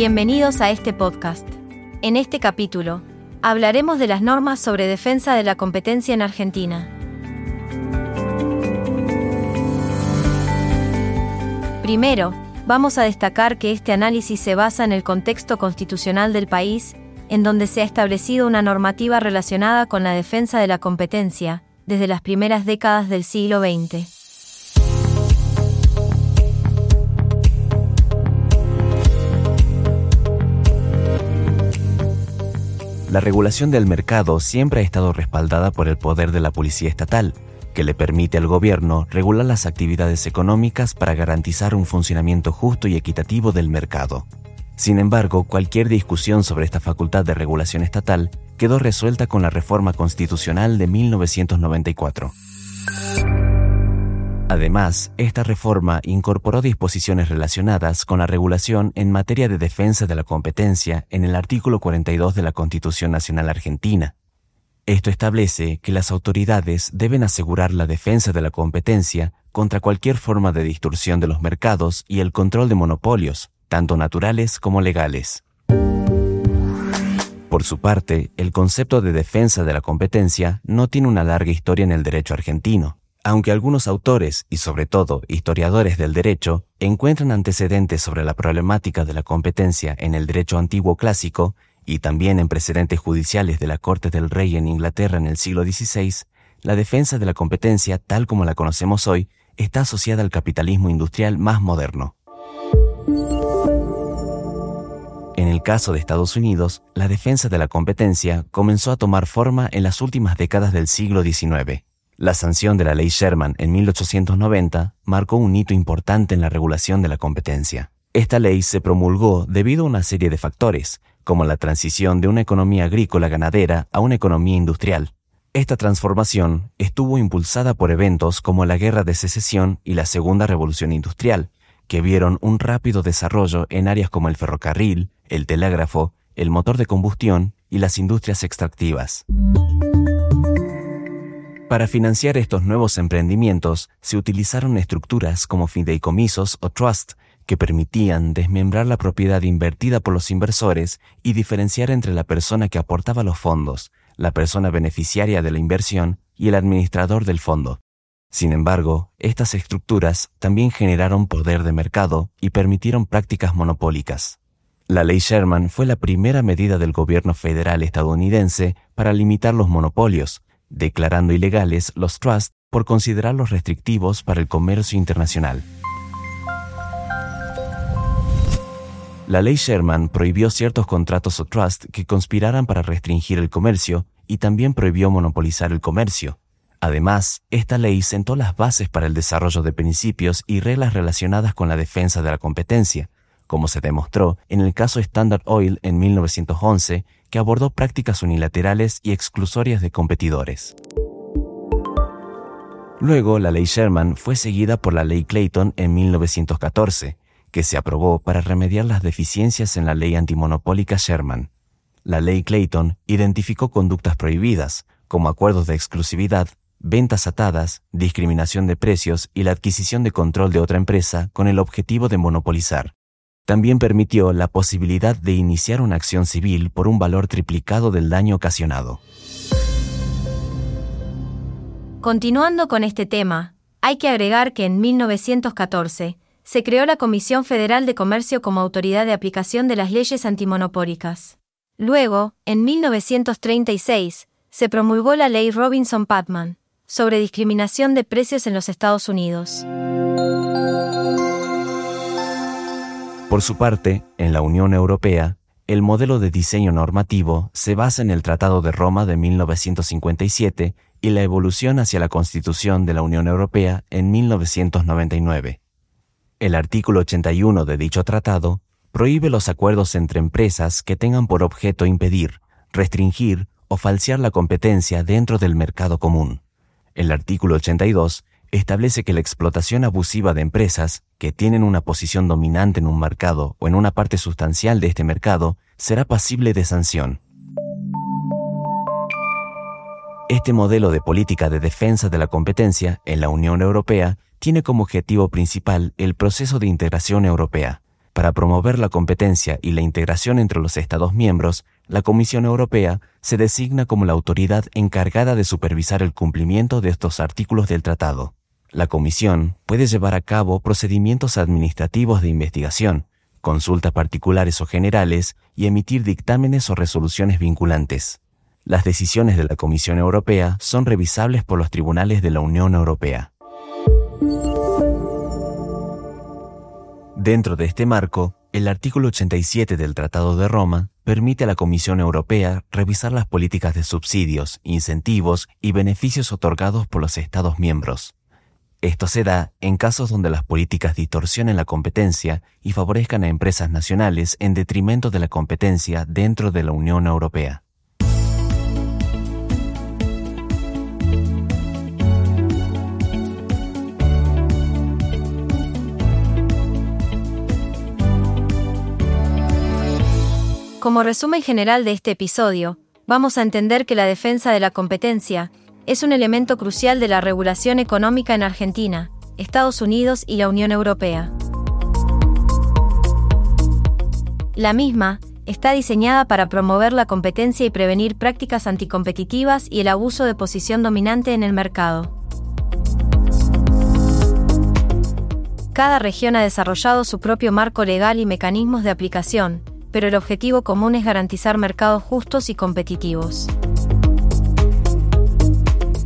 Bienvenidos a este podcast. En este capítulo, hablaremos de las normas sobre defensa de la competencia en Argentina. Primero, vamos a destacar que este análisis se basa en el contexto constitucional del país, en donde se ha establecido una normativa relacionada con la defensa de la competencia, desde las primeras décadas del siglo XX. La regulación del mercado siempre ha estado respaldada por el poder de la policía estatal, que le permite al gobierno regular las actividades económicas para garantizar un funcionamiento justo y equitativo del mercado. Sin embargo, cualquier discusión sobre esta facultad de regulación estatal quedó resuelta con la reforma constitucional de 1994. Además, esta reforma incorporó disposiciones relacionadas con la regulación en materia de defensa de la competencia en el artículo 42 de la Constitución Nacional Argentina. Esto establece que las autoridades deben asegurar la defensa de la competencia contra cualquier forma de distorsión de los mercados y el control de monopolios, tanto naturales como legales. Por su parte, el concepto de defensa de la competencia no tiene una larga historia en el derecho argentino. Aunque algunos autores, y sobre todo historiadores del derecho, encuentran antecedentes sobre la problemática de la competencia en el derecho antiguo clásico, y también en precedentes judiciales de la Corte del Rey en Inglaterra en el siglo XVI, la defensa de la competencia, tal como la conocemos hoy, está asociada al capitalismo industrial más moderno. En el caso de Estados Unidos, la defensa de la competencia comenzó a tomar forma en las últimas décadas del siglo XIX. La sanción de la ley Sherman en 1890 marcó un hito importante en la regulación de la competencia. Esta ley se promulgó debido a una serie de factores, como la transición de una economía agrícola ganadera a una economía industrial. Esta transformación estuvo impulsada por eventos como la Guerra de Secesión y la Segunda Revolución Industrial, que vieron un rápido desarrollo en áreas como el ferrocarril, el telégrafo, el motor de combustión y las industrias extractivas. Para financiar estos nuevos emprendimientos se utilizaron estructuras como fideicomisos o trust que permitían desmembrar la propiedad invertida por los inversores y diferenciar entre la persona que aportaba los fondos, la persona beneficiaria de la inversión y el administrador del fondo. Sin embargo, estas estructuras también generaron poder de mercado y permitieron prácticas monopólicas. La ley Sherman fue la primera medida del gobierno federal estadounidense para limitar los monopolios, declarando ilegales los trusts por considerarlos restrictivos para el comercio internacional. La ley Sherman prohibió ciertos contratos o trusts que conspiraran para restringir el comercio y también prohibió monopolizar el comercio. Además, esta ley sentó las bases para el desarrollo de principios y reglas relacionadas con la defensa de la competencia, como se demostró en el caso Standard Oil en 1911 que abordó prácticas unilaterales y exclusorias de competidores. Luego, la ley Sherman fue seguida por la ley Clayton en 1914, que se aprobó para remediar las deficiencias en la ley antimonopólica Sherman. La ley Clayton identificó conductas prohibidas, como acuerdos de exclusividad, ventas atadas, discriminación de precios y la adquisición de control de otra empresa con el objetivo de monopolizar. También permitió la posibilidad de iniciar una acción civil por un valor triplicado del daño ocasionado. Continuando con este tema, hay que agregar que en 1914 se creó la Comisión Federal de Comercio como autoridad de aplicación de las leyes antimonopólicas. Luego, en 1936, se promulgó la ley Robinson-Patman sobre discriminación de precios en los Estados Unidos. Por su parte, en la Unión Europea, el modelo de diseño normativo se basa en el Tratado de Roma de 1957 y la evolución hacia la Constitución de la Unión Europea en 1999. El artículo 81 de dicho tratado prohíbe los acuerdos entre empresas que tengan por objeto impedir, restringir o falsear la competencia dentro del mercado común. El artículo 82 establece que la explotación abusiva de empresas que tienen una posición dominante en un mercado o en una parte sustancial de este mercado será pasible de sanción. Este modelo de política de defensa de la competencia en la Unión Europea tiene como objetivo principal el proceso de integración europea, Para promover la competencia y la integración entre los Estados miembros, la Comisión Europea se designa como la autoridad encargada de supervisar el cumplimiento de estos artículos del tratado. La Comisión puede llevar a cabo procedimientos administrativos de investigación, consultas particulares o generales y emitir dictámenes o resoluciones vinculantes. Las decisiones de la Comisión Europea son revisables por los tribunales de la Unión Europea. Dentro de este marco, el artículo 87 del Tratado de Roma permite a la Comisión Europea revisar las políticas de subsidios, incentivos y beneficios otorgados por los Estados miembros. Esto se da en casos donde las políticas distorsionen la competencia y favorezcan a empresas nacionales en detrimento de la competencia dentro de la Unión Europea. Como resumen general de este episodio, vamos a entender que la defensa de la competencia es un elemento crucial de la regulación económica en Argentina, Estados Unidos y la Unión Europea. La misma está diseñada para promover la competencia y prevenir prácticas anticompetitivas y el abuso de posición dominante en el mercado. Cada región ha desarrollado su propio marco legal y mecanismos de aplicación, pero el objetivo común es garantizar mercados justos y competitivos.